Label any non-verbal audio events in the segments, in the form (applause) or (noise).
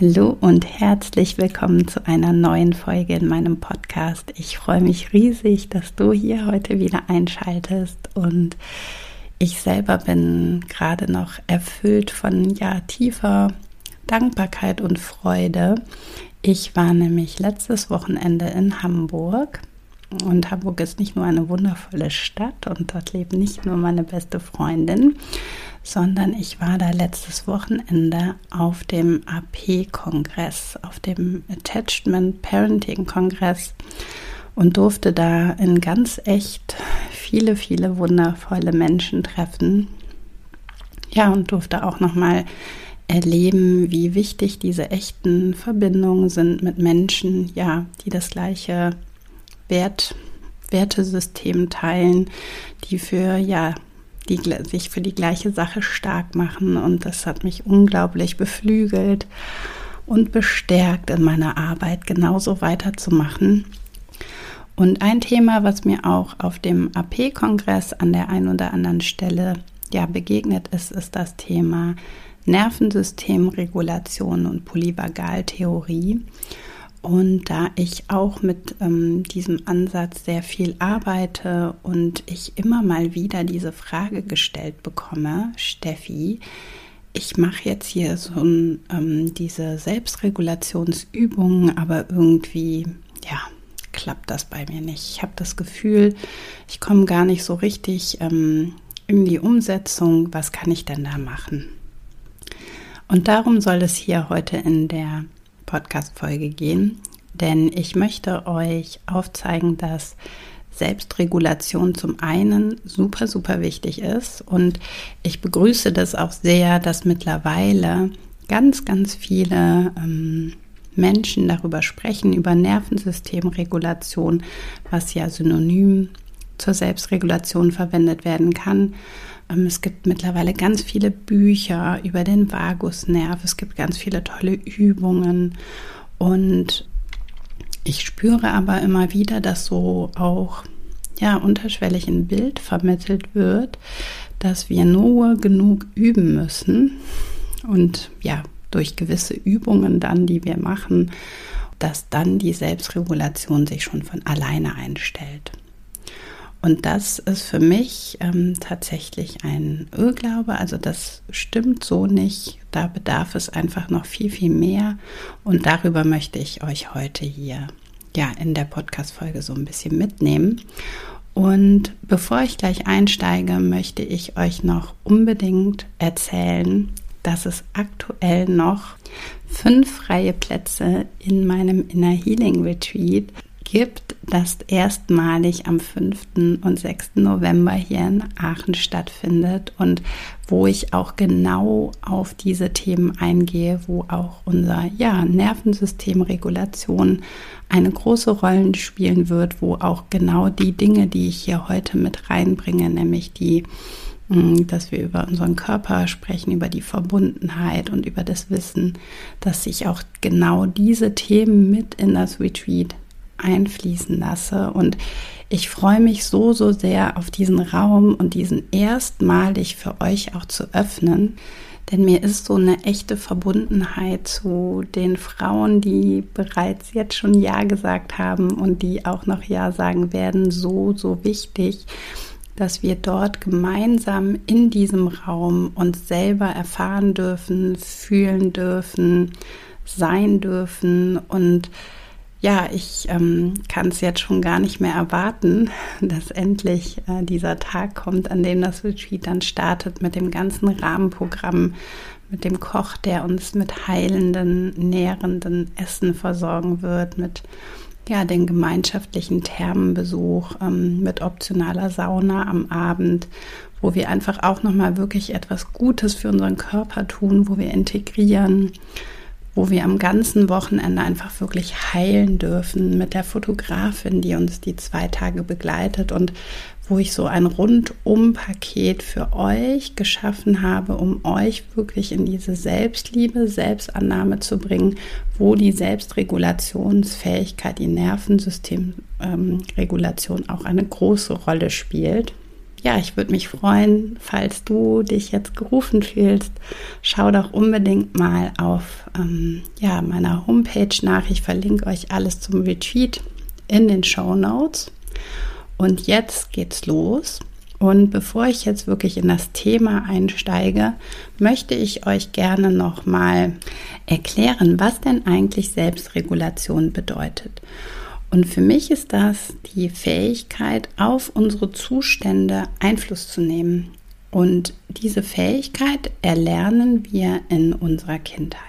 Hallo und herzlich willkommen zu einer neuen Folge in meinem Podcast. Ich freue mich riesig, dass du hier heute wieder einschaltest und ich selber bin gerade noch erfüllt von ja tiefer Dankbarkeit und Freude. Ich war nämlich letztes Wochenende in Hamburg und Hamburg ist nicht nur eine wundervolle Stadt und dort lebt nicht nur meine beste Freundin, sondern ich war da letztes Wochenende auf dem AP-Kongress, auf dem Attachment Parenting Kongress und durfte da in ganz echt viele, viele wundervolle Menschen treffen. Ja, und durfte auch nochmal erleben, wie wichtig diese echten Verbindungen sind mit Menschen, ja, die das gleiche Wert, Wertesystem teilen, die für ja die sich für die gleiche Sache stark machen. Und das hat mich unglaublich beflügelt und bestärkt in meiner Arbeit, genauso weiterzumachen. Und ein Thema, was mir auch auf dem AP-Kongress an der einen oder anderen Stelle ja begegnet ist, ist das Thema Nervensystemregulation und Polyvagaltheorie. Und da ich auch mit ähm, diesem Ansatz sehr viel arbeite und ich immer mal wieder diese Frage gestellt bekomme, Steffi, ich mache jetzt hier so ein, ähm, diese Selbstregulationsübungen, aber irgendwie, ja, klappt das bei mir nicht. Ich habe das Gefühl, ich komme gar nicht so richtig ähm, in die Umsetzung. Was kann ich denn da machen? Und darum soll es hier heute in der Podcast-Folge gehen, denn ich möchte euch aufzeigen, dass Selbstregulation zum einen super, super wichtig ist und ich begrüße das auch sehr, dass mittlerweile ganz, ganz viele ähm, Menschen darüber sprechen, über Nervensystemregulation, was ja synonym zur Selbstregulation verwendet werden kann. Ähm, es gibt mittlerweile ganz viele Bücher über den Vagusnerv. Es gibt ganz viele tolle Übungen. Und ich spüre aber immer wieder, dass so auch ja unterschwellig ein Bild vermittelt wird, dass wir nur genug üben müssen und ja durch gewisse Übungen dann, die wir machen, dass dann die Selbstregulation sich schon von alleine einstellt. Und das ist für mich ähm, tatsächlich ein Irrglaube. Also das stimmt so nicht. Da bedarf es einfach noch viel, viel mehr. Und darüber möchte ich euch heute hier ja in der Podcast-Folge so ein bisschen mitnehmen. Und bevor ich gleich einsteige, möchte ich euch noch unbedingt erzählen, dass es aktuell noch fünf freie Plätze in meinem Inner Healing Retreat gibt, das erstmalig am 5. und 6. November hier in Aachen stattfindet und wo ich auch genau auf diese Themen eingehe, wo auch unser ja, Nervensystemregulation eine große Rolle spielen wird, wo auch genau die Dinge, die ich hier heute mit reinbringe, nämlich die mm, dass wir über unseren Körper sprechen, über die Verbundenheit und über das Wissen, dass ich auch genau diese Themen mit in das Retreat einfließen lasse. Und ich freue mich so, so sehr auf diesen Raum und diesen erstmalig für euch auch zu öffnen. Denn mir ist so eine echte Verbundenheit zu den Frauen, die bereits jetzt schon Ja gesagt haben und die auch noch Ja sagen werden, so, so wichtig, dass wir dort gemeinsam in diesem Raum uns selber erfahren dürfen, fühlen dürfen, sein dürfen und ja, ich ähm, kann es jetzt schon gar nicht mehr erwarten, (laughs) dass endlich äh, dieser Tag kommt, an dem das Retreat dann startet mit dem ganzen Rahmenprogramm, mit dem Koch, der uns mit heilenden, nährenden Essen versorgen wird, mit ja, den gemeinschaftlichen Thermenbesuch, ähm, mit optionaler Sauna am Abend, wo wir einfach auch nochmal wirklich etwas Gutes für unseren Körper tun, wo wir integrieren, wo wir am ganzen Wochenende einfach wirklich heilen dürfen mit der Fotografin, die uns die zwei Tage begleitet und wo ich so ein Rundum-Paket für euch geschaffen habe, um euch wirklich in diese Selbstliebe, Selbstannahme zu bringen, wo die Selbstregulationsfähigkeit, die Nervensystemregulation ähm, auch eine große Rolle spielt ja, ich würde mich freuen, falls du dich jetzt gerufen fühlst, schau doch unbedingt mal auf ähm, ja, meiner Homepage nach. Ich verlinke euch alles zum Retreat in den Show Notes. Und jetzt geht's los. Und bevor ich jetzt wirklich in das Thema einsteige, möchte ich euch gerne nochmal erklären, was denn eigentlich Selbstregulation bedeutet. Und für mich ist das die Fähigkeit, auf unsere Zustände Einfluss zu nehmen. Und diese Fähigkeit erlernen wir in unserer Kindheit.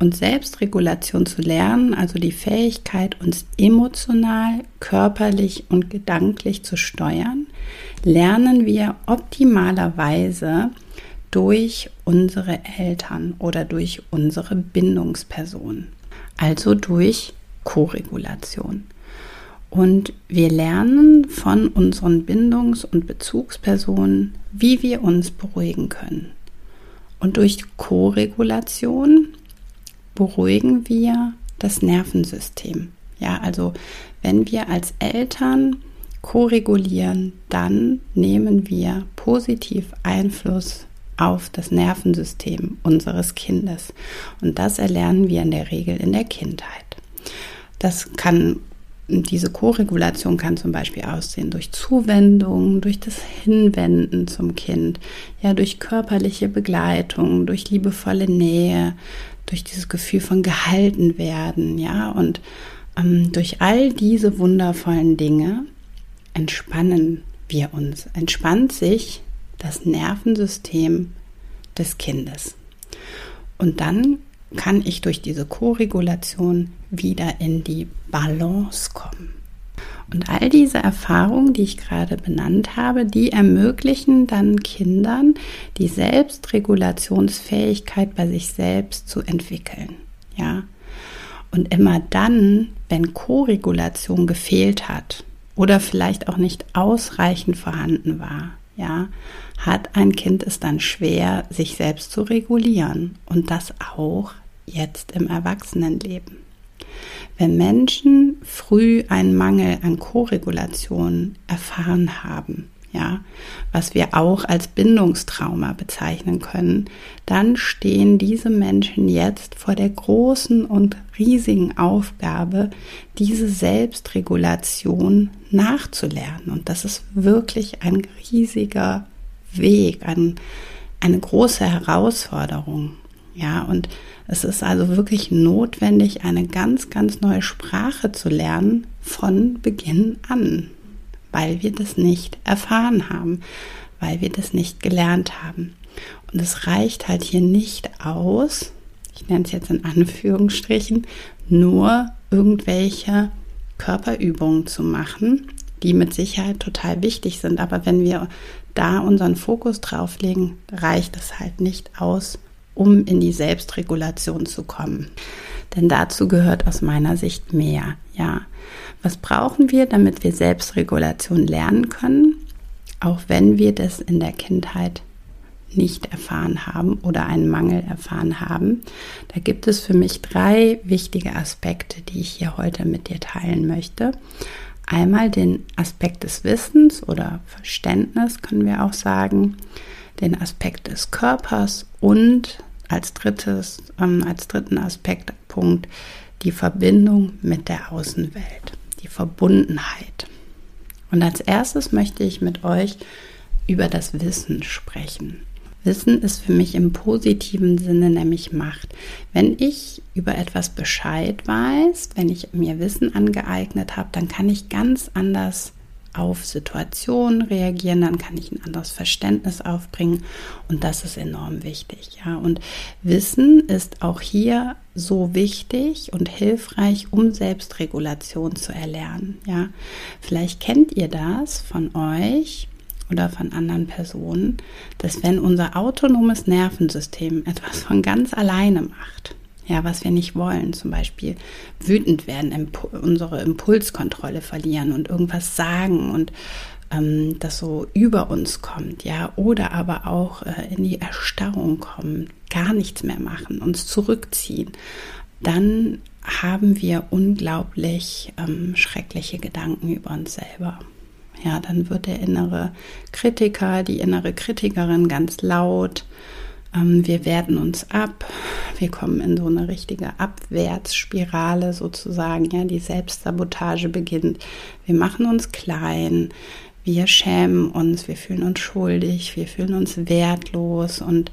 Und Selbstregulation zu lernen, also die Fähigkeit, uns emotional, körperlich und gedanklich zu steuern, lernen wir optimalerweise durch unsere Eltern oder durch unsere Bindungsperson, also durch Koregulation. Und wir lernen von unseren Bindungs- und Bezugspersonen, wie wir uns beruhigen können. Und durch Koregulation beruhigen wir das Nervensystem. Ja, also wenn wir als Eltern koregulieren, dann nehmen wir positiv Einfluss auf das Nervensystem unseres Kindes. Und das erlernen wir in der Regel in der Kindheit. Das kann diese Koregulation kann zum Beispiel aussehen durch Zuwendung, durch das Hinwenden zum Kind, ja, durch körperliche Begleitung, durch liebevolle Nähe, durch dieses Gefühl von gehalten werden, ja, und ähm, durch all diese wundervollen Dinge entspannen wir uns, entspannt sich das Nervensystem des Kindes. Und dann kann ich durch diese Koregulation wieder in die Balance kommen. Und all diese Erfahrungen, die ich gerade benannt habe, die ermöglichen dann Kindern die Selbstregulationsfähigkeit bei sich selbst zu entwickeln. Ja. Und immer dann, wenn Koregulation gefehlt hat oder vielleicht auch nicht ausreichend vorhanden war, ja, hat ein Kind es dann schwer, sich selbst zu regulieren und das auch jetzt im Erwachsenenleben. Wenn Menschen früh einen Mangel an Koregulation erfahren haben, ja, was wir auch als Bindungstrauma bezeichnen können, dann stehen diese Menschen jetzt vor der großen und riesigen Aufgabe, diese Selbstregulation nachzulernen. Und das ist wirklich ein riesiger Weg, ein, eine große Herausforderung. Ja, und es ist also wirklich notwendig, eine ganz, ganz neue Sprache zu lernen von Beginn an, weil wir das nicht erfahren haben, weil wir das nicht gelernt haben. Und es reicht halt hier nicht aus, ich nenne es jetzt in Anführungsstrichen, nur irgendwelche Körperübungen zu machen, die mit Sicherheit total wichtig sind. Aber wenn wir da unseren Fokus drauf legen, reicht es halt nicht aus, um in die Selbstregulation zu kommen. Denn dazu gehört aus meiner Sicht mehr. Ja, was brauchen wir, damit wir Selbstregulation lernen können, auch wenn wir das in der Kindheit nicht erfahren haben oder einen Mangel erfahren haben. Da gibt es für mich drei wichtige Aspekte, die ich hier heute mit dir teilen möchte. Einmal den Aspekt des Wissens oder Verständnis, können wir auch sagen den Aspekt des Körpers und als drittes, ähm, als dritten Aspektpunkt die Verbindung mit der Außenwelt, die Verbundenheit. Und als erstes möchte ich mit euch über das Wissen sprechen. Wissen ist für mich im positiven Sinne nämlich Macht. Wenn ich über etwas Bescheid weiß, wenn ich mir Wissen angeeignet habe, dann kann ich ganz anders auf Situationen reagieren, dann kann ich ein anderes Verständnis aufbringen und das ist enorm wichtig, ja. Und Wissen ist auch hier so wichtig und hilfreich, um Selbstregulation zu erlernen, ja. Vielleicht kennt ihr das von euch oder von anderen Personen, dass wenn unser autonomes Nervensystem etwas von ganz alleine macht, ja, was wir nicht wollen, zum Beispiel wütend werden, impu unsere Impulskontrolle verlieren und irgendwas sagen und ähm, das so über uns kommt, ja, oder aber auch äh, in die Erstarrung kommen, gar nichts mehr machen, uns zurückziehen, dann haben wir unglaublich ähm, schreckliche Gedanken über uns selber. Ja, dann wird der innere Kritiker, die innere Kritikerin ganz laut. Ähm, wir werten uns ab. Wir kommen in so eine richtige Abwärtsspirale sozusagen. Ja, die Selbstsabotage beginnt. Wir machen uns klein. Wir schämen uns. Wir fühlen uns schuldig. Wir fühlen uns wertlos. Und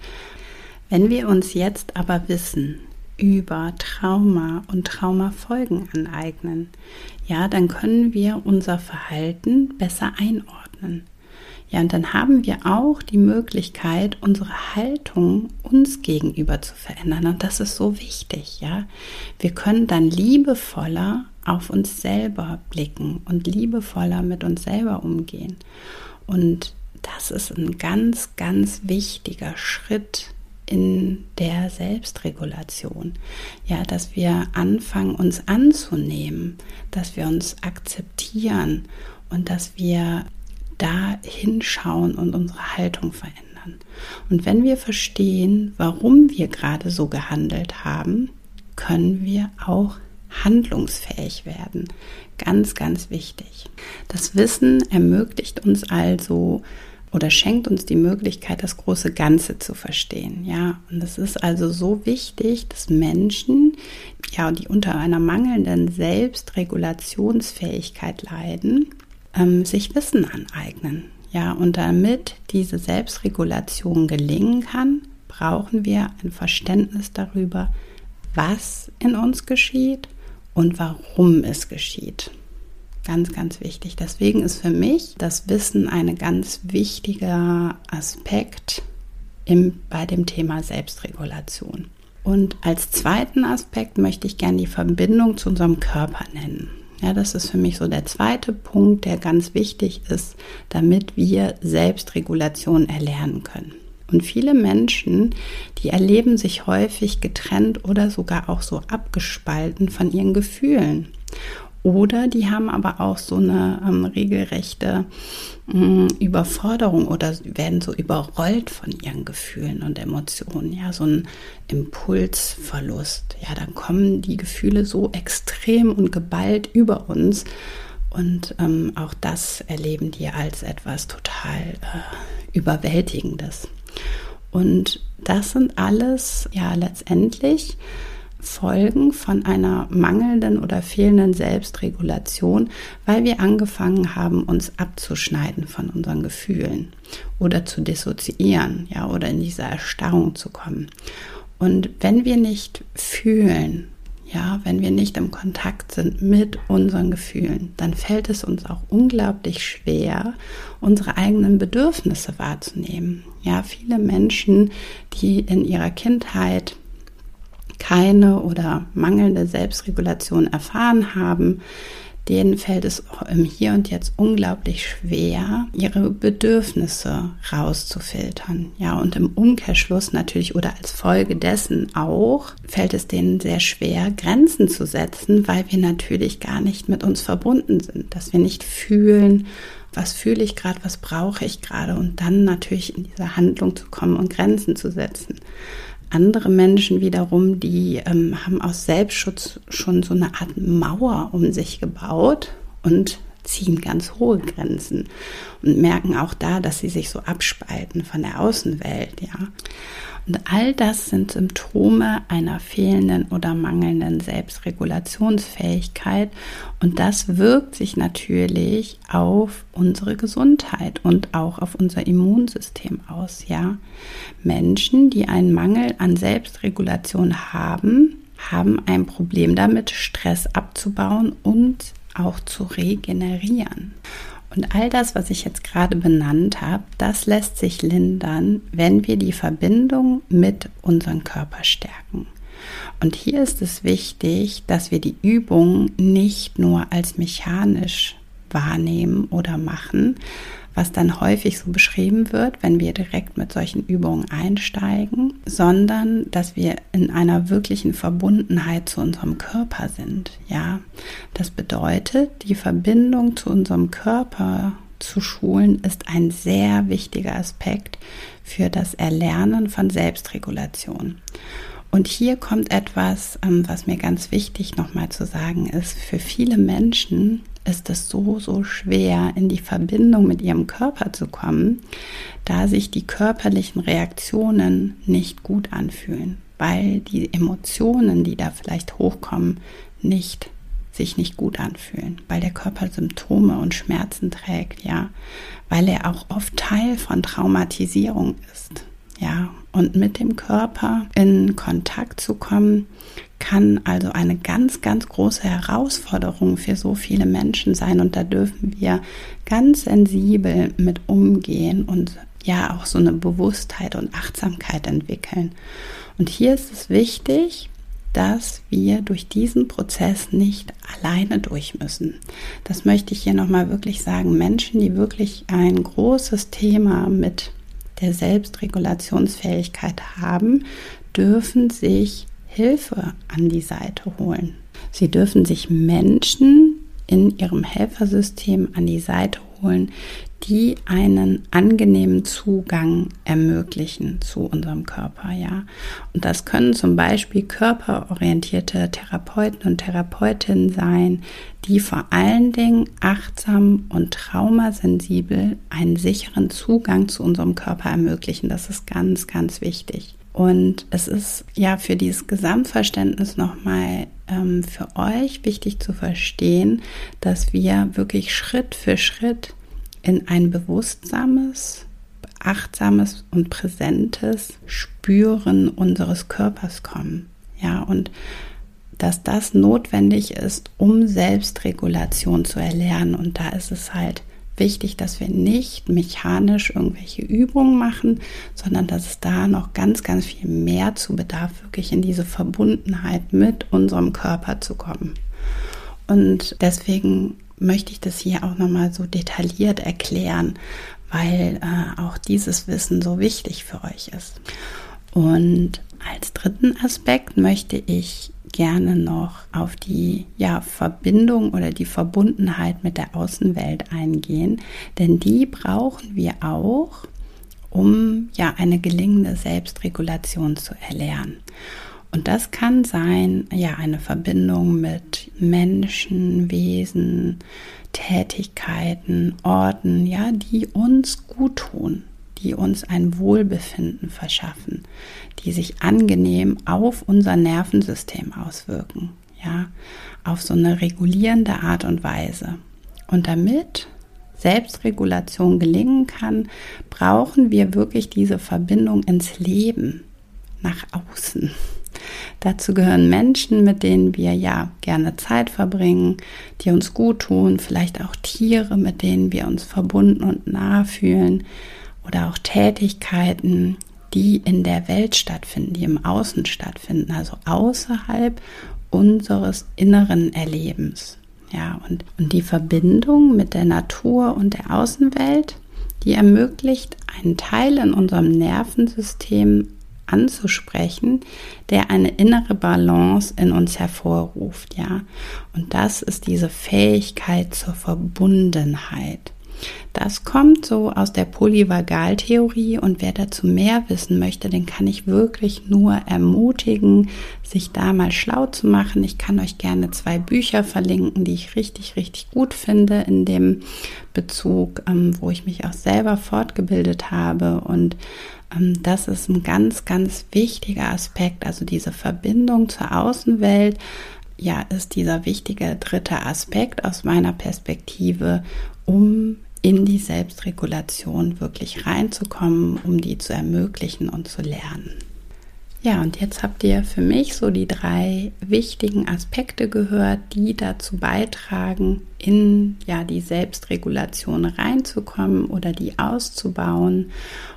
wenn wir uns jetzt aber wissen, über Trauma und Traumafolgen aneignen, ja, dann können wir unser Verhalten besser einordnen. Ja, und dann haben wir auch die Möglichkeit, unsere Haltung uns gegenüber zu verändern. Und das ist so wichtig, ja. Wir können dann liebevoller auf uns selber blicken und liebevoller mit uns selber umgehen. Und das ist ein ganz, ganz wichtiger Schritt in der Selbstregulation. Ja, dass wir anfangen, uns anzunehmen, dass wir uns akzeptieren und dass wir da hinschauen und unsere Haltung verändern. Und wenn wir verstehen, warum wir gerade so gehandelt haben, können wir auch handlungsfähig werden. Ganz, ganz wichtig. Das Wissen ermöglicht uns also, oder schenkt uns die Möglichkeit, das große Ganze zu verstehen. Ja, und es ist also so wichtig, dass Menschen, ja, die unter einer mangelnden Selbstregulationsfähigkeit leiden, ähm, sich Wissen aneignen. Ja, und damit diese Selbstregulation gelingen kann, brauchen wir ein Verständnis darüber, was in uns geschieht und warum es geschieht. Ganz, ganz wichtig. Deswegen ist für mich das Wissen ein ganz wichtiger Aspekt im, bei dem Thema Selbstregulation. Und als zweiten Aspekt möchte ich gerne die Verbindung zu unserem Körper nennen. Ja, das ist für mich so der zweite Punkt, der ganz wichtig ist, damit wir Selbstregulation erlernen können. Und viele Menschen, die erleben sich häufig getrennt oder sogar auch so abgespalten von ihren Gefühlen. Oder die haben aber auch so eine ähm, regelrechte ähm, Überforderung oder werden so überrollt von ihren Gefühlen und Emotionen. Ja, so ein Impulsverlust. Ja, dann kommen die Gefühle so extrem und geballt über uns. Und ähm, auch das erleben die als etwas total äh, Überwältigendes. Und das sind alles ja letztendlich Folgen von einer mangelnden oder fehlenden Selbstregulation, weil wir angefangen haben, uns abzuschneiden von unseren Gefühlen oder zu dissoziieren, ja, oder in diese Erstarrung zu kommen. Und wenn wir nicht fühlen, ja, wenn wir nicht im Kontakt sind mit unseren Gefühlen, dann fällt es uns auch unglaublich schwer, unsere eigenen Bedürfnisse wahrzunehmen. Ja, viele Menschen, die in ihrer Kindheit keine oder mangelnde Selbstregulation erfahren haben, denen fällt es im Hier und Jetzt unglaublich schwer, ihre Bedürfnisse rauszufiltern. Ja, und im Umkehrschluss natürlich oder als Folge dessen auch fällt es denen sehr schwer, Grenzen zu setzen, weil wir natürlich gar nicht mit uns verbunden sind, dass wir nicht fühlen, was fühle ich gerade, was brauche ich gerade und dann natürlich in diese Handlung zu kommen und Grenzen zu setzen. Andere Menschen wiederum, die ähm, haben aus Selbstschutz schon so eine Art Mauer um sich gebaut und ziehen ganz hohe Grenzen und merken auch da, dass sie sich so abspalten von der Außenwelt, ja. Und all das sind Symptome einer fehlenden oder mangelnden Selbstregulationsfähigkeit. Und das wirkt sich natürlich auf unsere Gesundheit und auch auf unser Immunsystem aus, ja. Menschen, die einen Mangel an Selbstregulation haben, haben ein Problem damit, Stress abzubauen und auch zu regenerieren. Und all das, was ich jetzt gerade benannt habe, das lässt sich lindern, wenn wir die Verbindung mit unserem Körper stärken. Und hier ist es wichtig, dass wir die Übung nicht nur als mechanisch wahrnehmen oder machen, was dann häufig so beschrieben wird, wenn wir direkt mit solchen Übungen einsteigen, sondern dass wir in einer wirklichen Verbundenheit zu unserem Körper sind. Ja, das bedeutet, die Verbindung zu unserem Körper zu schulen ist ein sehr wichtiger Aspekt für das Erlernen von Selbstregulation. Und hier kommt etwas, ähm, was mir ganz wichtig nochmal zu sagen ist. Für viele Menschen ist es so, so schwer, in die Verbindung mit ihrem Körper zu kommen, da sich die körperlichen Reaktionen nicht gut anfühlen, weil die Emotionen, die da vielleicht hochkommen, nicht sich nicht gut anfühlen, weil der Körper Symptome und Schmerzen trägt, ja, weil er auch oft Teil von Traumatisierung ist. Ja, und mit dem Körper in Kontakt zu kommen, kann also eine ganz, ganz große Herausforderung für so viele Menschen sein. Und da dürfen wir ganz sensibel mit umgehen und ja auch so eine Bewusstheit und Achtsamkeit entwickeln. Und hier ist es wichtig, dass wir durch diesen Prozess nicht alleine durch müssen. Das möchte ich hier nochmal wirklich sagen. Menschen, die wirklich ein großes Thema mit der Selbstregulationsfähigkeit haben, dürfen sich Hilfe an die Seite holen. Sie dürfen sich Menschen in ihrem Helfersystem an die Seite holen, die einen angenehmen Zugang ermöglichen zu unserem Körper, ja. Und das können zum Beispiel körperorientierte Therapeuten und Therapeutinnen sein, die vor allen Dingen achtsam und traumasensibel einen sicheren Zugang zu unserem Körper ermöglichen. Das ist ganz, ganz wichtig. Und es ist ja für dieses Gesamtverständnis nochmal ähm, für euch wichtig zu verstehen, dass wir wirklich Schritt für Schritt in ein bewusstsames, achtsames und präsentes Spüren unseres Körpers kommen. Ja, und dass das notwendig ist, um Selbstregulation zu erlernen. Und da ist es halt wichtig, dass wir nicht mechanisch irgendwelche Übungen machen, sondern dass es da noch ganz, ganz viel mehr zu bedarf, wirklich in diese Verbundenheit mit unserem Körper zu kommen. Und deswegen möchte ich das hier auch nochmal so detailliert erklären, weil äh, auch dieses Wissen so wichtig für euch ist. Und als dritten Aspekt möchte ich gerne noch auf die ja, Verbindung oder die Verbundenheit mit der Außenwelt eingehen, denn die brauchen wir auch, um ja eine gelingende Selbstregulation zu erlernen. Und das kann sein, ja, eine Verbindung mit Menschen, Wesen, Tätigkeiten, Orten, ja, die uns gut tun, die uns ein Wohlbefinden verschaffen, die sich angenehm auf unser Nervensystem auswirken, ja, auf so eine regulierende Art und Weise. Und damit Selbstregulation gelingen kann, brauchen wir wirklich diese Verbindung ins Leben, nach außen. Dazu gehören Menschen, mit denen wir ja gerne Zeit verbringen, die uns gut tun, vielleicht auch Tiere, mit denen wir uns verbunden und nah fühlen oder auch Tätigkeiten, die in der Welt stattfinden, die im Außen stattfinden, also außerhalb unseres inneren Erlebens. Ja, und, und die Verbindung mit der Natur und der Außenwelt, die ermöglicht einen Teil in unserem Nervensystem anzusprechen, der eine innere Balance in uns hervorruft, ja. Und das ist diese Fähigkeit zur Verbundenheit. Das kommt so aus der Polyvagaltheorie und wer dazu mehr wissen möchte, den kann ich wirklich nur ermutigen, sich da mal schlau zu machen. Ich kann euch gerne zwei Bücher verlinken, die ich richtig, richtig gut finde in dem Bezug, ähm, wo ich mich auch selber fortgebildet habe und das ist ein ganz, ganz wichtiger Aspekt, also diese Verbindung zur Außenwelt, ja, ist dieser wichtige dritte Aspekt aus meiner Perspektive, um in die Selbstregulation wirklich reinzukommen, um die zu ermöglichen und zu lernen. Ja, und jetzt habt ihr für mich so die drei wichtigen Aspekte gehört, die dazu beitragen, in ja die Selbstregulation reinzukommen oder die auszubauen.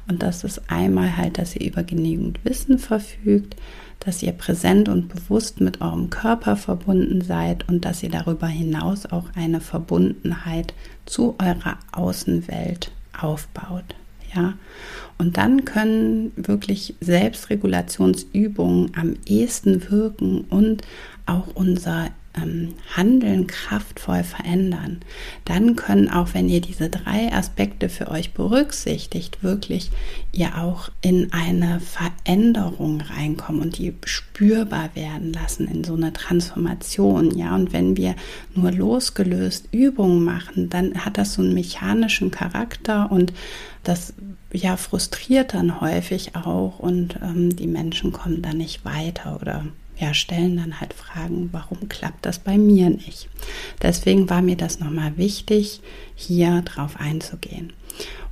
Und das ist einmal halt, dass ihr über genügend Wissen verfügt, dass ihr präsent und bewusst mit eurem Körper verbunden seid und dass ihr darüber hinaus auch eine Verbundenheit zu eurer Außenwelt aufbaut. Ja, und dann können wirklich Selbstregulationsübungen am ehesten wirken und auch unser ähm, Handeln kraftvoll verändern, dann können auch, wenn ihr diese drei Aspekte für euch berücksichtigt, wirklich ihr auch in eine Veränderung reinkommen und die spürbar werden lassen in so eine Transformation. Ja, und wenn wir nur losgelöst Übungen machen, dann hat das so einen mechanischen Charakter und das ja frustriert dann häufig auch und ähm, die Menschen kommen dann nicht weiter oder ja, stellen dann halt Fragen, warum klappt das bei mir nicht? Deswegen war mir das nochmal wichtig, hier drauf einzugehen.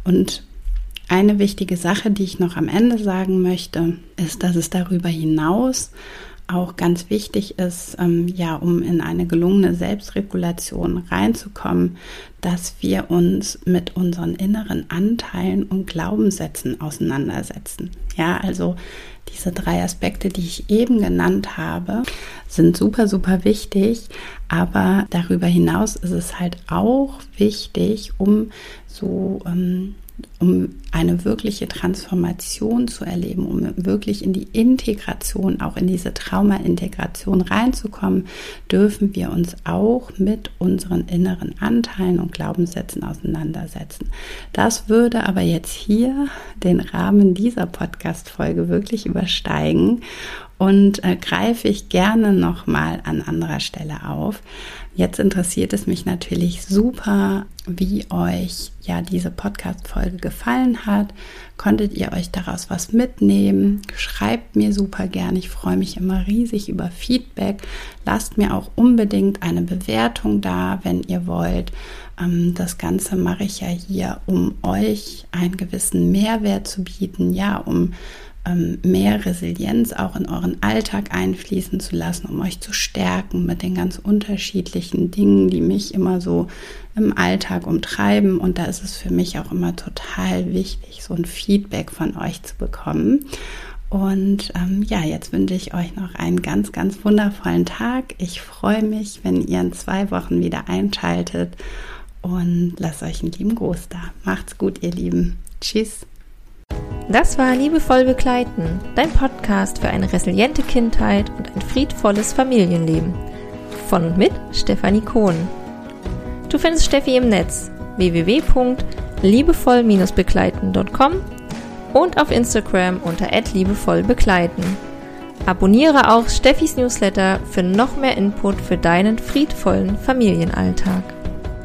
Und eine wichtige Sache, die ich noch am Ende sagen möchte, ist, dass es darüber hinaus auch ganz wichtig ist, ähm, ja, um in eine gelungene Selbstregulation reinzukommen, dass wir uns mit unseren inneren Anteilen und Glaubenssätzen auseinandersetzen. Ja, also diese drei Aspekte, die ich eben genannt habe, sind super, super wichtig. Aber darüber hinaus ist es halt auch wichtig, um so ähm, um eine wirkliche Transformation zu erleben, um wirklich in die Integration, auch in diese Trauma-Integration reinzukommen, dürfen wir uns auch mit unseren inneren Anteilen und Glaubenssätzen auseinandersetzen. Das würde aber jetzt hier den Rahmen dieser Podcast-Folge wirklich übersteigen und äh, greife ich gerne nochmal an anderer Stelle auf. Jetzt interessiert es mich natürlich super, wie euch ja diese Podcast-Folge gefallen hat. Konntet ihr euch daraus was mitnehmen? Schreibt mir super gern. Ich freue mich immer riesig über Feedback. Lasst mir auch unbedingt eine Bewertung da, wenn ihr wollt. Ähm, das Ganze mache ich ja hier, um euch einen gewissen Mehrwert zu bieten, ja, um mehr Resilienz auch in euren Alltag einfließen zu lassen, um euch zu stärken mit den ganz unterschiedlichen Dingen, die mich immer so im Alltag umtreiben. Und da ist es für mich auch immer total wichtig, so ein Feedback von euch zu bekommen. Und ähm, ja, jetzt wünsche ich euch noch einen ganz, ganz wundervollen Tag. Ich freue mich, wenn ihr in zwei Wochen wieder einschaltet und lasst euch einen lieben Gruß da. Macht's gut, ihr Lieben. Tschüss. Das war Liebevoll Begleiten, dein Podcast für eine resiliente Kindheit und ein friedvolles Familienleben. Von und mit Stefanie Kohn. Du findest Steffi im Netz www.liebevoll-begleiten.com und auf Instagram unter liebevollbegleiten. Abonniere auch Steffis Newsletter für noch mehr Input für deinen friedvollen Familienalltag.